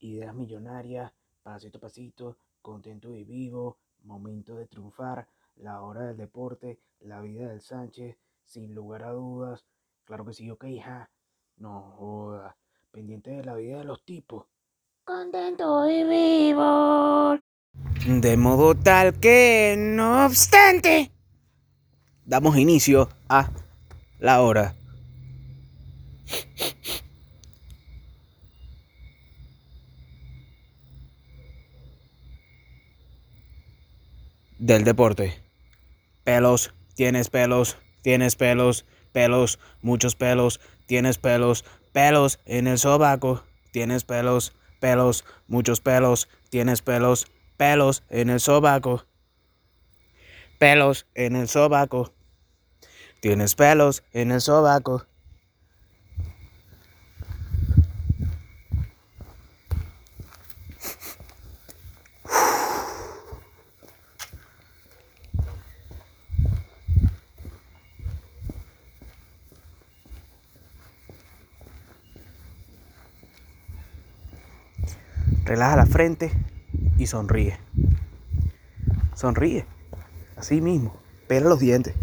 ideas millonarias, pasito a pasito, contento y vivo, momento de triunfar, la hora del deporte, la vida del Sánchez, sin lugar a dudas. Claro que sí, ok, hija. No joda. Pendiente de la vida de los tipos. Contento y vivo. De modo tal que, no obstante, damos inicio a la hora. Del deporte. Pelos, tienes pelos, tienes pelos, pelos, muchos pelos, tienes pelos, pelos en el sobaco, tienes pelos, pelos, muchos pelos, tienes pelos, pelos en el sobaco, pelos en el sobaco, tienes pelos en el sobaco. Relaja la y sonríe. Sonríe. Así mismo. Pela los dientes.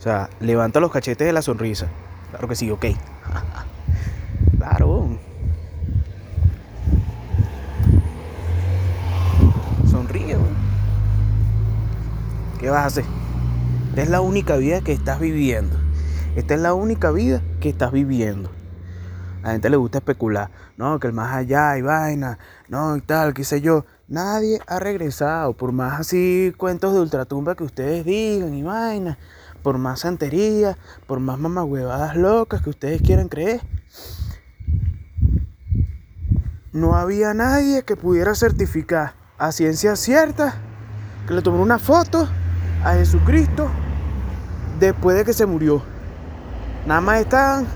O sea, levanta los cachetes de la sonrisa. Claro que sí, ok. claro. Sonríe. ¿Qué vas a hacer? Esta es la única vida que estás viviendo. Esta es la única vida que estás viviendo. La gente le gusta especular, no, que el más allá hay vaina, no, y tal, qué sé yo. Nadie ha regresado, por más así cuentos de ultratumba que ustedes digan y vaina, por más santería, por más mamagüevadas locas que ustedes quieran creer. No había nadie que pudiera certificar a ciencia cierta que le tomó una foto a Jesucristo después de que se murió. Nada más están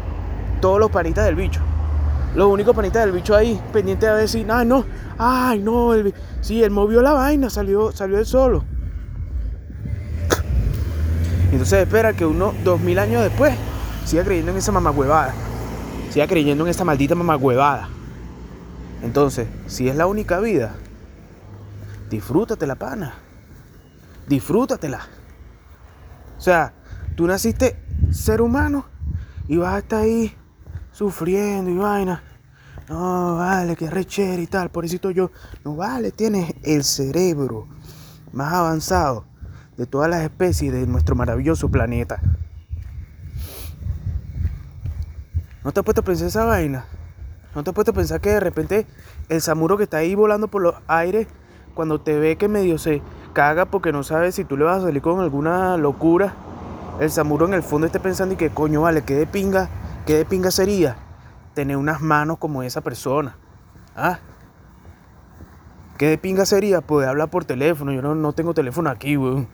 todos los panitas del bicho. Los únicos panitas del bicho ahí, pendientes de decir, ay no, ay no, el, sí, él movió la vaina, salió, salió él solo. Entonces espera que uno, dos mil años después, siga creyendo en esa mamagüevada. Siga creyendo en esa maldita mamagüevada. Entonces, si es la única vida, disfrútatela, pana. Disfrútatela. O sea, tú naciste ser humano y vas a estar ahí sufriendo y vaina. No, vale, que rechera y tal, por eso yo. No, vale, tienes el cerebro más avanzado de todas las especies de nuestro maravilloso planeta. ¿No te has puesto a pensar esa vaina? ¿No te has puesto a pensar que de repente el samuro que está ahí volando por los aires, cuando te ve que medio se caga porque no sabe si tú le vas a salir con alguna locura, el samuro en el fondo esté pensando y que coño, vale, que de pinga, que de pinga sería tener unas manos como esa persona. ¿Ah? ¿Qué de pinga sería poder hablar por teléfono? Yo no, no tengo teléfono aquí, weón.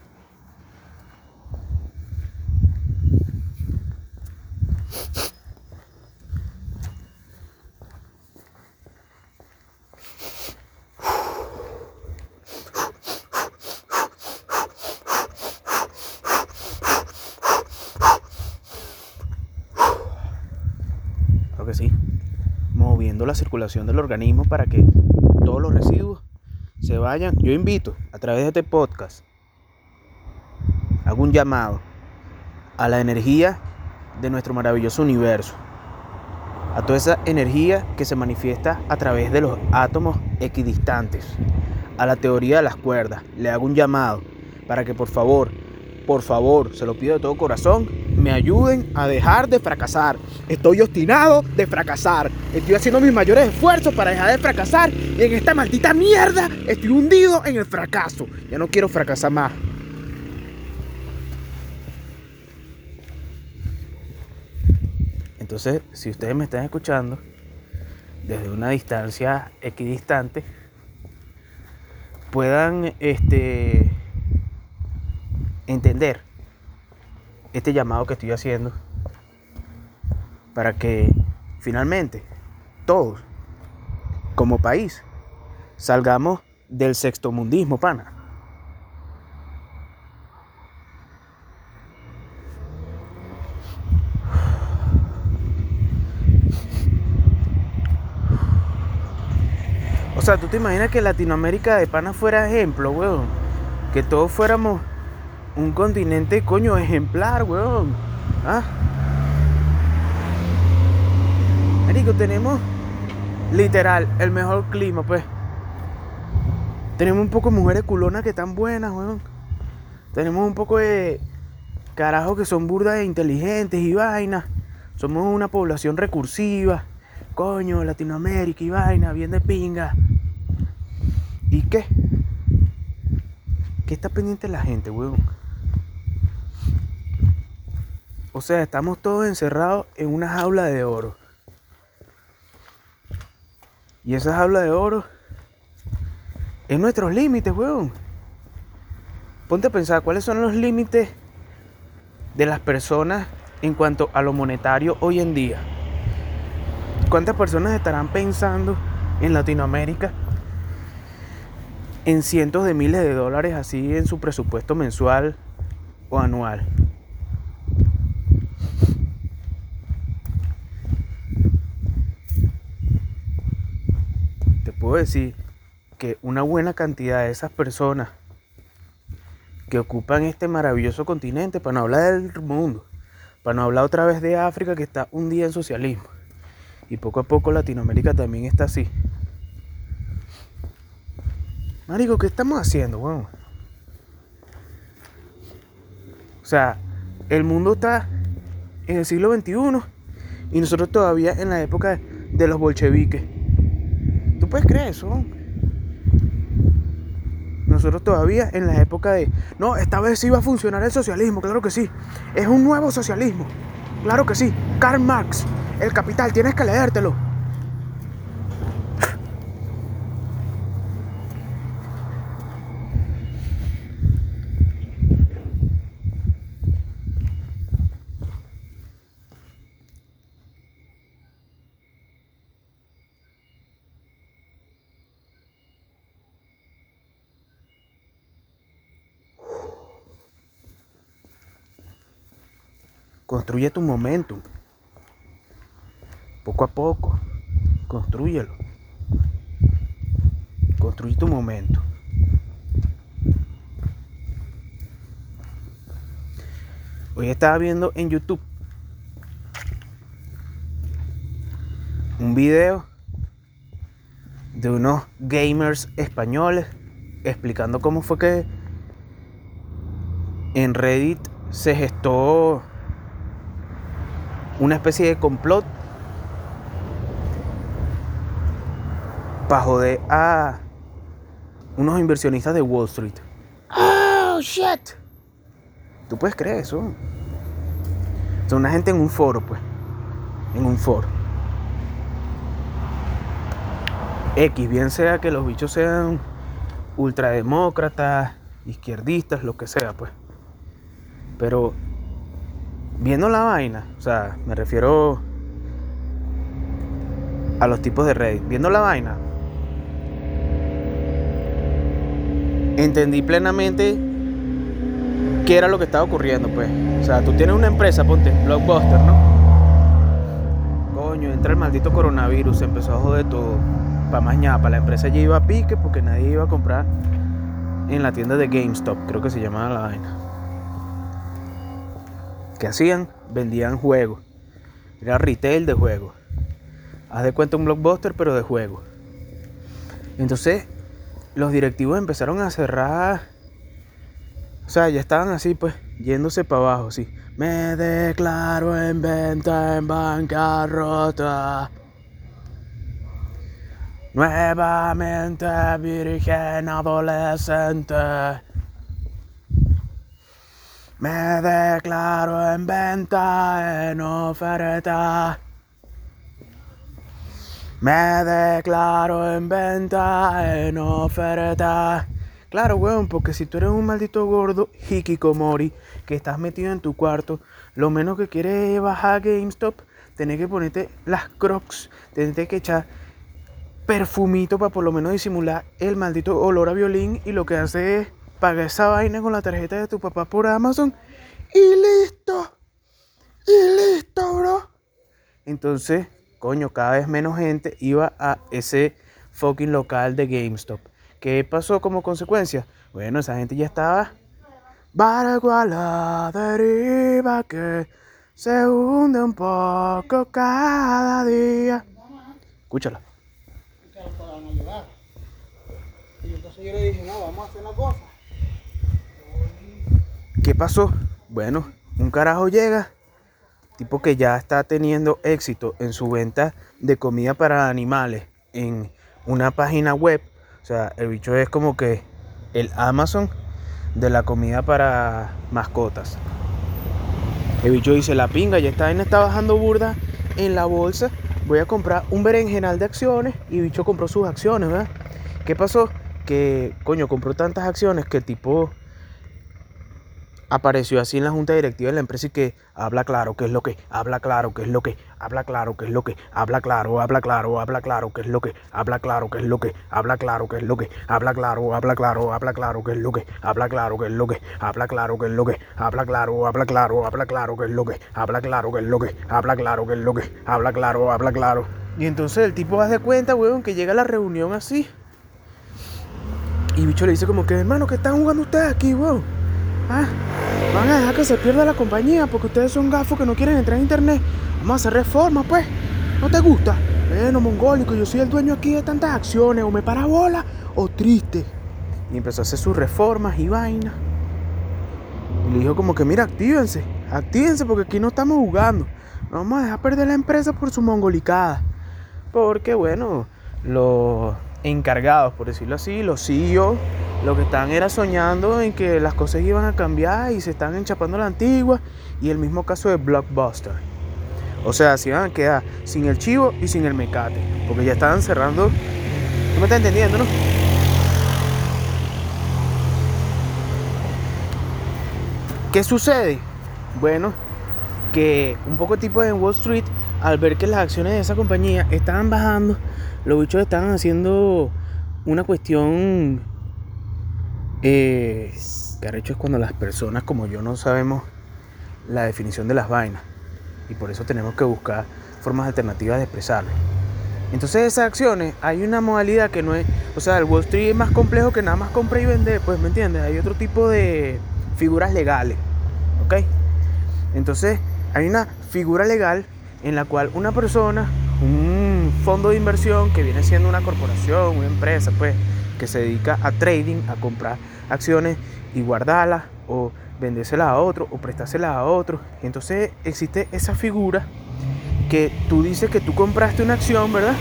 Creo que sí. La circulación del organismo para que todos los residuos se vayan. Yo invito a través de este podcast, hago un llamado a la energía de nuestro maravilloso universo. A toda esa energía que se manifiesta a través de los átomos equidistantes. A la teoría de las cuerdas. Le hago un llamado para que por favor, por favor, se lo pido de todo corazón, me ayuden a dejar de fracasar. Estoy obstinado de fracasar. Estoy haciendo mis mayores esfuerzos para dejar de fracasar. Y en esta maldita mierda estoy hundido en el fracaso. Ya no quiero fracasar más. Entonces, si ustedes me están escuchando desde una distancia equidistante, puedan este, entender este llamado que estoy haciendo para que finalmente todos, como país, salgamos del sexto mundismo, pana. O sea, tú te imaginas que Latinoamérica de pana fuera ejemplo, weón. Que todos fuéramos un continente, coño, ejemplar, weón. ¿Ah? Marico, tenemos literal el mejor clima, pues. Tenemos un poco de mujeres culonas que están buenas, weón. Tenemos un poco de carajos que son burdas e inteligentes y vainas. Somos una población recursiva. Coño, Latinoamérica y vaina, bien de pinga. ¿Y qué? ¿Qué está pendiente la gente, weón? O sea, estamos todos encerrados en una jaula de oro. Y esa jaula de oro es nuestros límites, weón. Ponte a pensar cuáles son los límites de las personas en cuanto a lo monetario hoy en día. ¿Cuántas personas estarán pensando en Latinoamérica en cientos de miles de dólares así en su presupuesto mensual o anual? Puedo decir que una buena cantidad de esas personas que ocupan este maravilloso continente, para no hablar del mundo, para no hablar otra vez de África que está un día en socialismo, y poco a poco Latinoamérica también está así. Marico, ¿qué estamos haciendo, weón? O sea, el mundo está en el siglo XXI y nosotros todavía en la época de los bolcheviques. ¿Tú puedes creer eso? Nosotros todavía en la época de, no, esta vez sí va a funcionar el socialismo, claro que sí. Es un nuevo socialismo, claro que sí. Karl Marx, El Capital, tienes que leértelo. Construye tu momentum. Poco a poco. Construyelo. Construye tu momento. Hoy estaba viendo en YouTube un video de unos gamers españoles explicando cómo fue que en Reddit se gestó una especie de complot para joder a unos inversionistas de Wall Street. Oh, shit. ¿Tú puedes creer eso? Son una gente en un foro, pues. En un foro. X, bien sea que los bichos sean ultrademócratas, izquierdistas, lo que sea, pues. Pero viendo la vaina, o sea, me refiero a los tipos de Reddit, viendo la vaina, entendí plenamente qué era lo que estaba ocurriendo, pues. O sea, tú tienes una empresa, ponte, Blockbuster, ¿no? Coño, entra el maldito coronavirus, se empezó a joder todo. Para mañana, la empresa ya iba a pique porque nadie iba a comprar en la tienda de GameStop, creo que se llamaba la vaina. ¿Qué hacían? Vendían juegos. Era retail de juegos. Haz de cuenta un blockbuster, pero de juegos. Entonces, los directivos empezaron a cerrar. O sea, ya estaban así, pues, yéndose para abajo, sí. Me declaro en venta en bancarrota. Nuevamente virgen adolescente. Me declaro en venta, en oferta. Me declaro en venta, en oferta. Claro, weón, porque si tú eres un maldito gordo hikikomori que estás metido en tu cuarto, lo menos que quieres es bajar GameStop, tenés que ponerte las crocs, tenés que echar perfumito para por lo menos disimular el maldito olor a violín y lo que hace es paga esa vaina con la tarjeta de tu papá por Amazon y listo. Y listo, bro. Entonces, coño, cada vez menos gente iba a ese fucking local de GameStop. ¿Qué pasó como consecuencia? Bueno, esa gente ya estaba barco a la deriva que se hunde un poco cada día. Escúchala. Y entonces yo le dije, no, vamos a hacer una cosa. ¿Qué pasó? Bueno, un carajo llega, tipo que ya está teniendo éxito en su venta de comida para animales en una página web. O sea, el bicho es como que el Amazon de la comida para mascotas. El bicho dice, la pinga, ya está, está bajando burda en la bolsa. Voy a comprar un berenjenal de acciones. Y el bicho compró sus acciones, ¿verdad? ¿Qué pasó? Que, coño, compró tantas acciones que tipo apareció así en la junta directiva de la empresa y que habla claro, qué es lo que, habla claro, qué es lo que, habla claro, qué es lo que, habla claro, habla claro, habla claro, qué es lo que, habla claro, qué es lo que, habla claro, qué es lo que, habla claro, habla claro, habla claro, qué es lo que, habla claro, qué es lo que, habla claro, qué es lo que, habla claro, habla claro, habla claro, qué es lo que, habla claro, qué es lo que, habla claro, qué es lo que, habla claro, habla claro. Y entonces el tipo hace cuenta, weón, que llega a la reunión así. Y bicho le dice como que, hermano, ¿qué están jugando ustedes aquí, weón? Ah, van a dejar que se pierda la compañía porque ustedes son gafos que no quieren entrar en internet. Vamos a hacer reformas, pues. ¿No te gusta? Bueno, mongólico, yo soy el dueño aquí de tantas acciones. O me para bola o triste. Y empezó a hacer sus reformas y vainas. Y le dijo como que, mira, actívense. Actívense porque aquí no estamos jugando. No vamos a dejar perder la empresa por su mongolicada. Porque, bueno, los encargados, por decirlo así, los CEO lo que están era soñando en que las cosas iban a cambiar y se están enchapando la antigua. Y el mismo caso de Blockbuster. O sea, se iban a quedar sin el chivo y sin el mecate. Porque ya estaban cerrando. ¿Tú me estás entendiendo, no? ¿Qué sucede? Bueno, que un poco tipo de Wall Street, al ver que las acciones de esa compañía estaban bajando, los bichos estaban haciendo una cuestión eh, que arrecho es cuando las personas como yo no sabemos la definición de las vainas. Y por eso tenemos que buscar formas alternativas de expresarlo. Entonces esas acciones, hay una modalidad que no es, o sea, el Wall Street es más complejo que nada más comprar y vender, pues me entiendes, hay otro tipo de figuras legales, ¿ok? Entonces hay una figura legal en la cual una persona, un fondo de inversión que viene siendo una corporación, una empresa, pues, que se dedica a trading, a comprar acciones y guardarlas o vendérselas a otro o prestárselas a otro. Entonces existe esa figura que tú dices que tú compraste una acción, ¿verdad?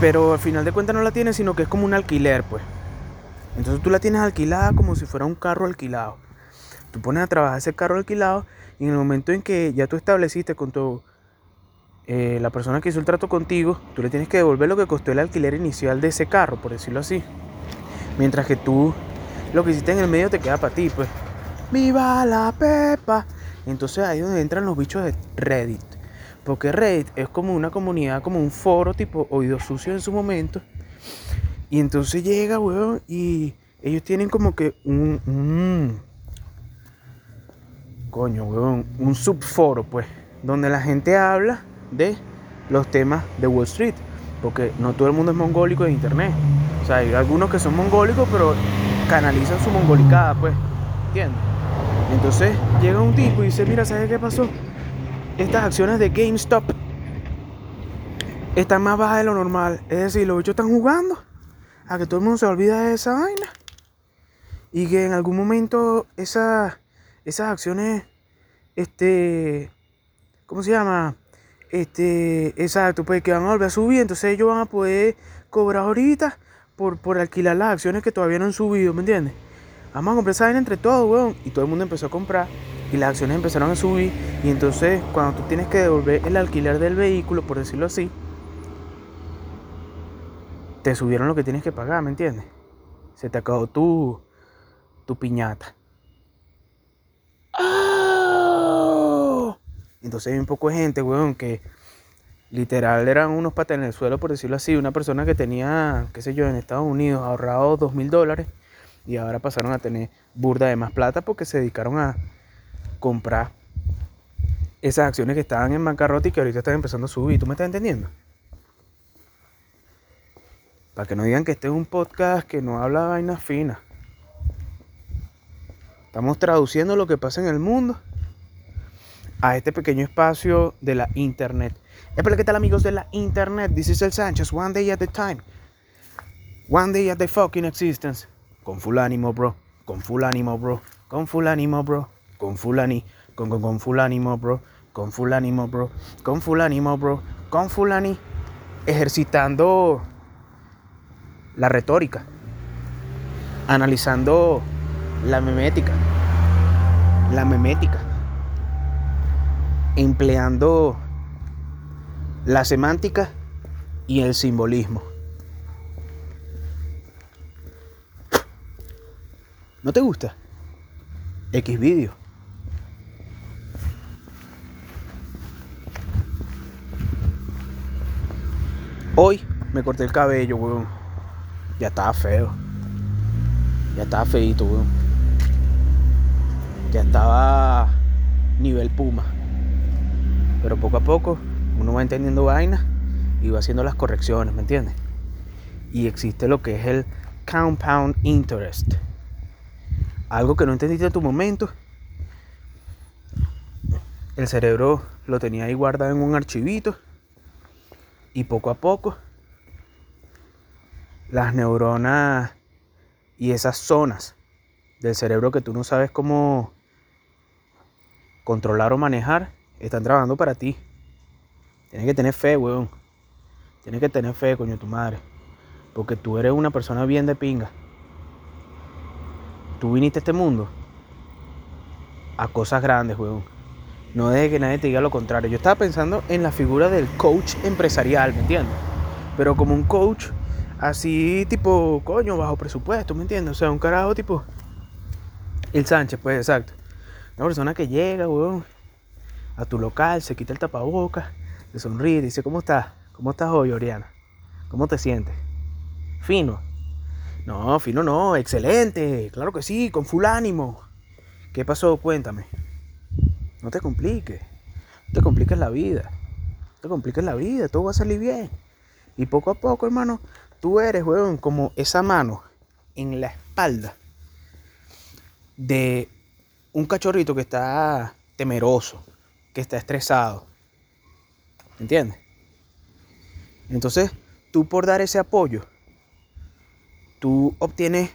Pero al final de cuentas no la tienes, sino que es como un alquiler, pues. Entonces tú la tienes alquilada como si fuera un carro alquilado. Tú pones a trabajar ese carro alquilado y en el momento en que ya tú estableciste con tu eh, la persona que hizo el trato contigo, tú le tienes que devolver lo que costó el alquiler inicial de ese carro, por decirlo así. Mientras que tú lo que hiciste en el medio te queda para ti, pues. ¡Viva la Pepa! Entonces ahí es donde entran los bichos de Reddit. Porque Reddit es como una comunidad, como un foro tipo oído sucio en su momento. Y entonces llega, weón, y ellos tienen como que un, un coño, weón, un subforo, pues, donde la gente habla de los temas de Wall Street. Porque no todo el mundo es mongólico en internet. O sea, hay algunos que son mongólicos, pero canalizan su mongolicada, pues. ¿Entiendes? Entonces llega un tipo y dice, mira, ¿sabes qué pasó? Estas acciones de GameStop están más bajas de lo normal. Es decir, los bichos están jugando a que todo el mundo se olvida de esa vaina. Y que en algún momento esas, esas acciones, este, ¿cómo se llama? Este, exacto, pues que van a volver a subir, entonces ellos van a poder cobrar ahorita por, por alquilar las acciones que todavía no han subido, ¿me entiendes? Vamos a comprar esa entre todos, weón. Y todo el mundo empezó a comprar y las acciones empezaron a subir. Y entonces, cuando tú tienes que devolver el alquiler del vehículo, por decirlo así, te subieron lo que tienes que pagar, ¿me entiendes? Se te acabó tu, tu piñata. ¡Oh! Entonces hay un poco de gente, weón, que literal eran unos patas en el suelo, por decirlo así. Una persona que tenía, qué sé yo, en Estados Unidos ahorrado dos mil dólares y ahora pasaron a tener burda de más plata porque se dedicaron a comprar esas acciones que estaban en bancarrota y que ahorita están empezando a subir. ¿Tú me estás entendiendo? Para que no digan que este es un podcast que no habla vainas finas. Estamos traduciendo lo que pasa en el mundo a este pequeño espacio de la internet. Espera, ¿qué tal amigos de la internet? This is El Sánchez, one day at a time. One day at the fucking existence. Con full ánimo, bro. Con full ánimo, bro. Con full ánimo, bro. Con full ánimo. Con, con, con full ánimo, bro. Con full ánimo, bro. Con full ánimo, bro. Con full ánimo. Ejercitando la retórica. Analizando la memética. La memética. Empleando la semántica y el simbolismo. ¿No te gusta? X. Hoy me corté el cabello, weón. Ya estaba feo. Ya estaba feito, weón. Ya estaba nivel puma. Pero poco a poco uno va entendiendo vainas y va haciendo las correcciones, ¿me entiendes? Y existe lo que es el compound interest. Algo que no entendiste en tu momento. El cerebro lo tenía ahí guardado en un archivito. Y poco a poco las neuronas y esas zonas del cerebro que tú no sabes cómo controlar o manejar están trabajando para ti. Tienes que tener fe, weón. Tienes que tener fe, coño, tu madre. Porque tú eres una persona bien de pinga. Tú viniste a este mundo a cosas grandes, weón. No dejes que nadie te diga lo contrario. Yo estaba pensando en la figura del coach empresarial, ¿me entiendes? Pero como un coach así, tipo, coño, bajo presupuesto, ¿me entiendes? O sea, un carajo tipo. El Sánchez, pues, exacto. Una persona que llega, weón, a tu local, se quita el tapabocas te sonríe, dice, ¿cómo estás? ¿Cómo estás hoy, Oriana? ¿Cómo te sientes? Fino. No, fino no, excelente, claro que sí, con full ánimo. ¿Qué pasó? Cuéntame. No te compliques. No te compliques la vida. No te compliques la vida, todo va a salir bien. Y poco a poco, hermano, tú eres, weón, como esa mano en la espalda de un cachorrito que está temeroso, que está estresado, ¿Entiendes? Entonces, tú por dar ese apoyo, tú obtienes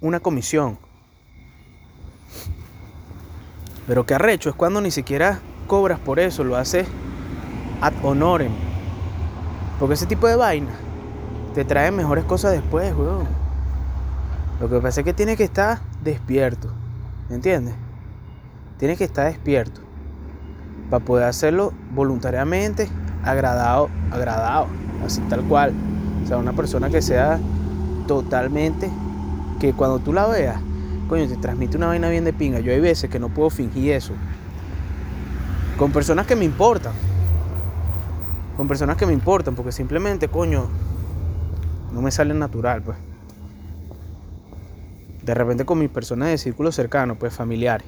una comisión. Pero qué arrecho es cuando ni siquiera cobras por eso, lo haces ad honorem. Porque ese tipo de vaina te trae mejores cosas después. Lo que pasa es que tienes que estar despierto. ¿Me entiendes? Tienes que estar despierto para poder hacerlo voluntariamente, agradado, agradado, así tal cual. O sea, una persona que sea totalmente, que cuando tú la veas, coño, te transmite una vaina bien de pinga. Yo hay veces que no puedo fingir eso. Con personas que me importan. Con personas que me importan, porque simplemente, coño, no me sale natural, pues. De repente con mis personas de círculo cercano, pues familiares.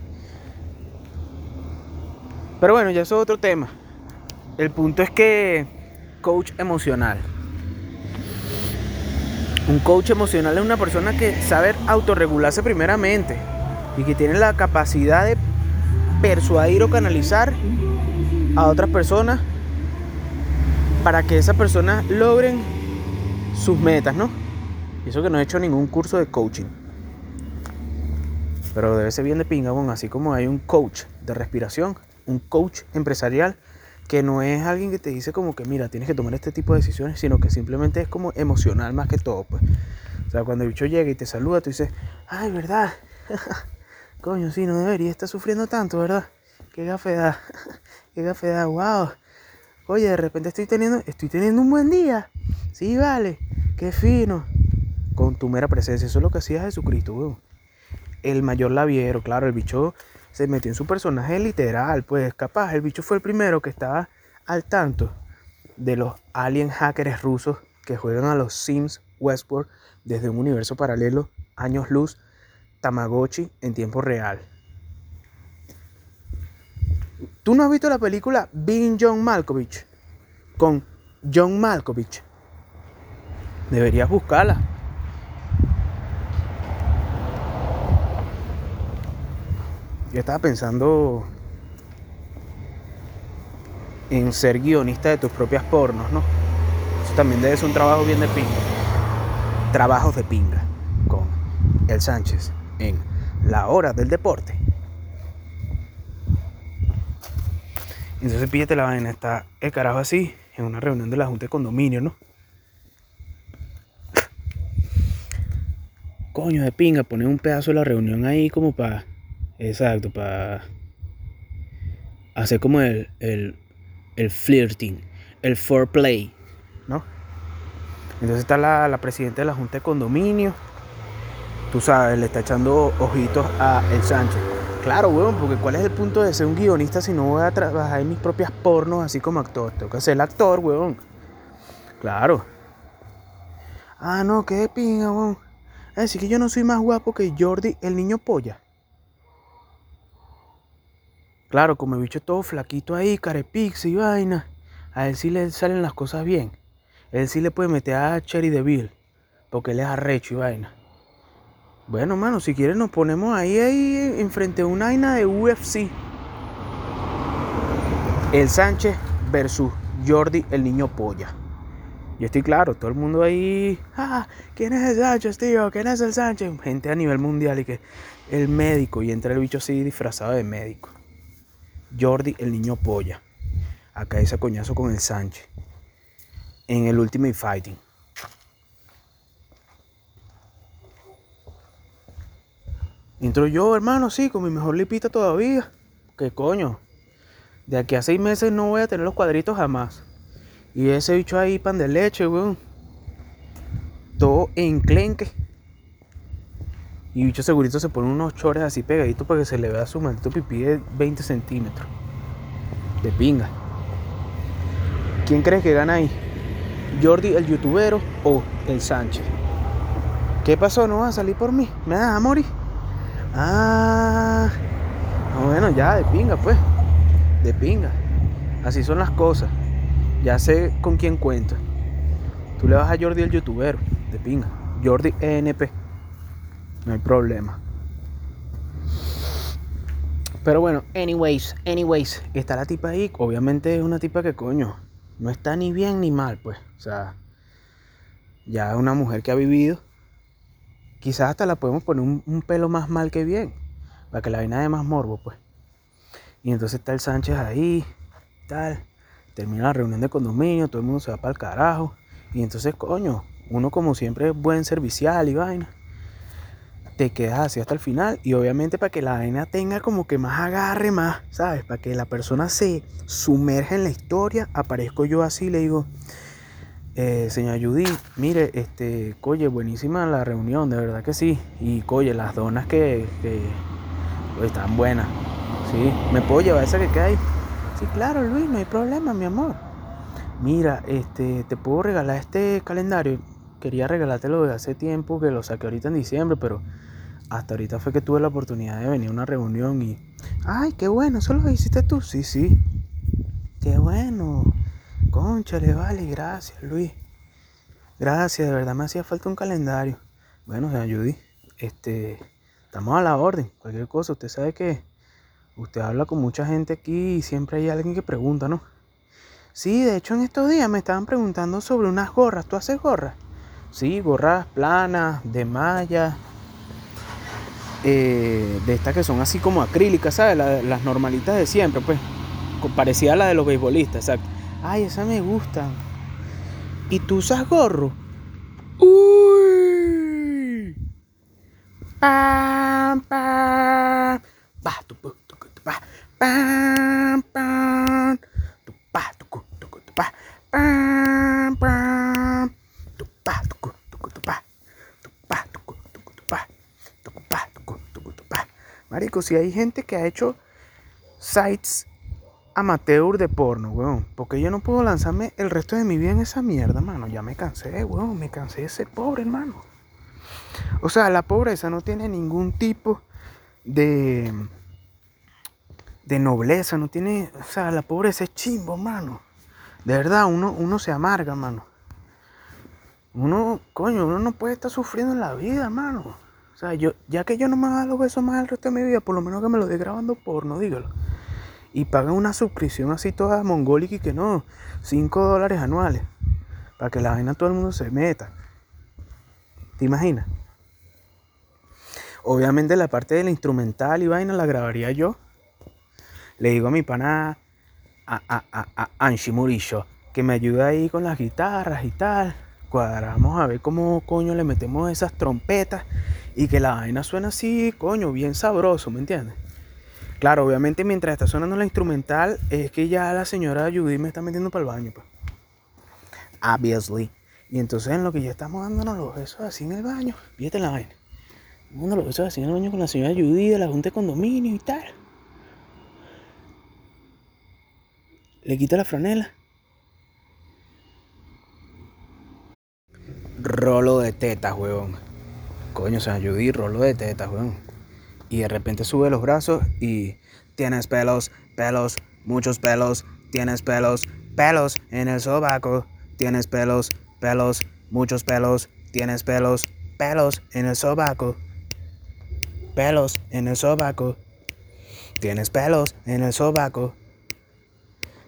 Pero bueno, ya eso es otro tema. El punto es que coach emocional. Un coach emocional es una persona que sabe autorregularse primeramente y que tiene la capacidad de persuadir o canalizar a otras personas para que esas personas logren sus metas, ¿no? Y eso que no he hecho ningún curso de coaching. Pero debe ser bien de pingabón, así como hay un coach de respiración, un coach empresarial que no es alguien que te dice como que mira, tienes que tomar este tipo de decisiones, sino que simplemente es como emocional más que todo, pues. O sea, cuando el bicho llega y te saluda, tú dices, ay, ¿verdad? Coño, sí, no debería estar sufriendo tanto, ¿verdad? Qué gafedad, qué gafedad, wow. Oye, de repente estoy teniendo, estoy teniendo un buen día. Sí, vale, qué fino. Con tu mera presencia, eso es lo que hacía Jesucristo, weón. El mayor laviero, claro, el bicho se metió en su personaje literal, pues capaz el bicho fue el primero que estaba al tanto de los alien hackers rusos que juegan a los Sims Westworld desde un universo paralelo, años luz, Tamagotchi en tiempo real. ¿Tú no has visto la película Being John Malkovich? Con John Malkovich. Deberías buscarla. Yo estaba pensando en ser guionista de tus propias pornos, ¿no? Eso también debe ser un trabajo bien de pinga. Trabajos de pinga con El Sánchez en La Hora del Deporte. Entonces píllate la vaina, está el carajo así, en una reunión de la Junta de Condominio, ¿no? Coño de pinga, poner un pedazo de la reunión ahí como para. Exacto, para. Hacer como el, el, el flirting, el foreplay, ¿no? Entonces está la, la presidenta de la Junta de Condominio. Tú sabes, le está echando ojitos a El Sánchez. Claro, weón, porque ¿cuál es el punto de ser un guionista si no voy a trabajar en mis propias pornos así como actor? Tengo que ser el actor, weón. Claro. Ah, no, qué pinga, weón. Decir, que yo no soy más guapo que Jordi, el niño polla. Claro, como el bicho todo flaquito ahí, carepix y vaina. A él sí le salen las cosas bien. Él sí le puede meter a Cherry Deville. Porque él es arrecho y vaina. Bueno, mano, si quieres nos ponemos ahí, ahí enfrente de una vaina de UFC. El Sánchez versus Jordi, el niño polla. Yo estoy claro, todo el mundo ahí. Ah, ¿quién es el Sánchez, tío? ¿Quién es el Sánchez? Gente a nivel mundial y que el médico. Y entra el bicho así disfrazado de médico. Jordi, el niño polla. Acá ese coñazo con el Sánchez. En el Ultimate Fighting. Entro yo, hermano, sí, con mi mejor lipita todavía. ¿Qué coño? De aquí a seis meses no voy a tener los cuadritos jamás. Y ese bicho ahí, pan de leche, weón. Todo enclenque. Y bicho segurito se pone unos chores así pegaditos para que se le vea su maldito pipí de 20 centímetros. De pinga. ¿Quién crees que gana ahí? ¿Jordi el youtubero o el Sánchez? ¿Qué pasó? ¿No vas a salir por mí? ¿Me das a morir? Ah, bueno, ya, de pinga, pues. De pinga. Así son las cosas. Ya sé con quién cuento. Tú le vas a Jordi el youtuber, de pinga. Jordi ENP. No hay problema. Pero bueno, anyways, anyways, está la tipa ahí. Obviamente es una tipa que coño, no está ni bien ni mal, pues. O sea, ya es una mujer que ha vivido. Quizás hasta la podemos poner un, pelo más mal que bien. Para que la vaina de más morbo, pues. Y entonces está el Sánchez ahí, tal termina la reunión de condominio, todo el mundo se va para el carajo. Y entonces, coño, uno como siempre es buen servicial y vaina. Te quedas así hasta el final. Y obviamente para que la vaina tenga como que más agarre, más, ¿sabes? Para que la persona se sumerja en la historia. Aparezco yo así y le digo, eh, señora Judy, mire, este, coye, buenísima la reunión, de verdad que sí. Y coye, las donas que, que están buenas. Sí, me puedo llevar esa que ahí. Sí, claro, Luis, no hay problema, mi amor. Mira, este, te puedo regalar este calendario. Quería regalártelo de hace tiempo, que lo saqué ahorita en diciembre, pero hasta ahorita fue que tuve la oportunidad de venir a una reunión y. ¡Ay, qué bueno! ¿Eso lo hiciste tú? Sí, sí. ¡Qué bueno! Conchale, vale, gracias, Luis. Gracias, de verdad me hacía falta un calendario. Bueno, señor Judy, este, estamos a la orden. Cualquier cosa, usted sabe que Usted habla con mucha gente aquí y siempre hay alguien que pregunta, ¿no? Sí, de hecho en estos días me estaban preguntando sobre unas gorras. ¿Tú haces gorras? Sí, gorras planas, de malla, eh, de estas que son así como acrílicas, ¿sabes? las normalitas de siempre, pues. Parecida a la de los beisbolistas, exacto. Ay, esa me gusta. ¿Y tú usas gorro? ¡Uy! ¡Pam, pam! Pa, tu, pam, pam, tu pa, tu cu, tu cu, tu pa, pam, pam, tu pa, tu cu, tu cu, tu pa, tu pa, tu cu, tu cu, tu pa, tu pa, tu cu, tu cu, tu pa. Marico, si hay gente que ha hecho sites amateur de porno, weón, porque yo no puedo lanzarme el resto de mi vida en esa mierda, mano. Ya me cansé, weón, me cansé de ser pobre, hermano. O sea, la pobreza no tiene ningún tipo de de nobleza, no tiene, o sea, la pobreza es chimbo, mano. De verdad, uno, uno se amarga, mano. Uno, coño, uno no puede estar sufriendo en la vida, hermano. O sea, yo, ya que yo no me los besos más el resto de mi vida, por lo menos que me lo dé grabando porno, dígalo. Y pagan una suscripción así toda mongólica y que no, 5 dólares anuales. Para que la vaina todo el mundo se meta. ¿Te imaginas? Obviamente la parte de la instrumental y vaina la grabaría yo. Le digo a mi pana a, a, a, a Anshi Murillo que me ayude ahí con las guitarras y tal. Cuadramos a ver cómo coño le metemos esas trompetas y que la vaina suena así, coño, bien sabroso, ¿me entiendes? Claro, obviamente mientras está sonando la instrumental es que ya la señora Judy me está metiendo para el baño, pues. Obviously. Y entonces en lo que ya estamos dándonos los besos así en el baño, fíjate la vaina. Dándonos los besos así en el baño con la señora Judy la Junta de Condominio y tal. Le quita la franela. Rolo de tetas, weón. Coño, sea, Judy, rolo de tetas, weón. Y de repente sube los brazos y tienes pelos, pelos, muchos pelos, tienes pelos, pelos en el sobaco, tienes pelos, pelos, muchos pelos, tienes pelos, pelos en el sobaco, pelos en el sobaco, tienes pelos en el sobaco,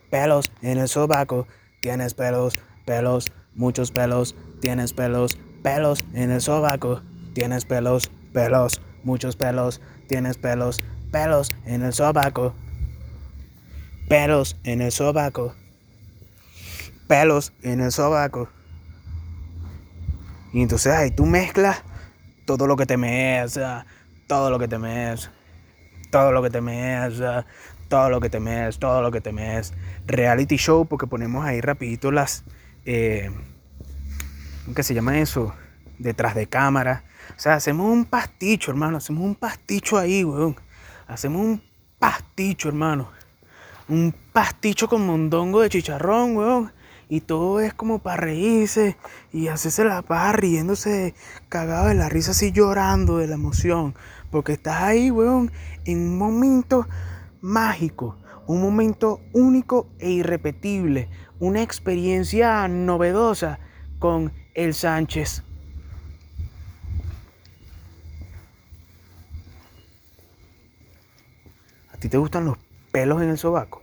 pelos en el sobaco, tienes pelos, pelos, muchos pelos, tienes pelos, pelos en el sobaco, tienes pelos, pelos, muchos pelos, tienes pelos, pelos en el sobaco, pelos en el sobaco, pelos en el sobaco. Y entonces ahí tú mezclas todo lo que te mees, todo lo que te mees, todo lo que te mees, todo lo que te mees, todo lo que. Reality show, porque ponemos ahí rapidito las... Eh, ¿Qué se llama eso? Detrás de cámara. O sea, hacemos un pasticho, hermano. Hacemos un pasticho ahí, weón. Hacemos un pasticho, hermano. Un pasticho con mondongo de chicharrón, weón. Y todo es como para reírse y hacerse la paja riéndose, cagado de la risa, así llorando de la emoción. Porque estás ahí, weón, en un momento mágico, un momento único e irrepetible, una experiencia novedosa con el Sánchez. Ti te gustan los pelos en el sobaco?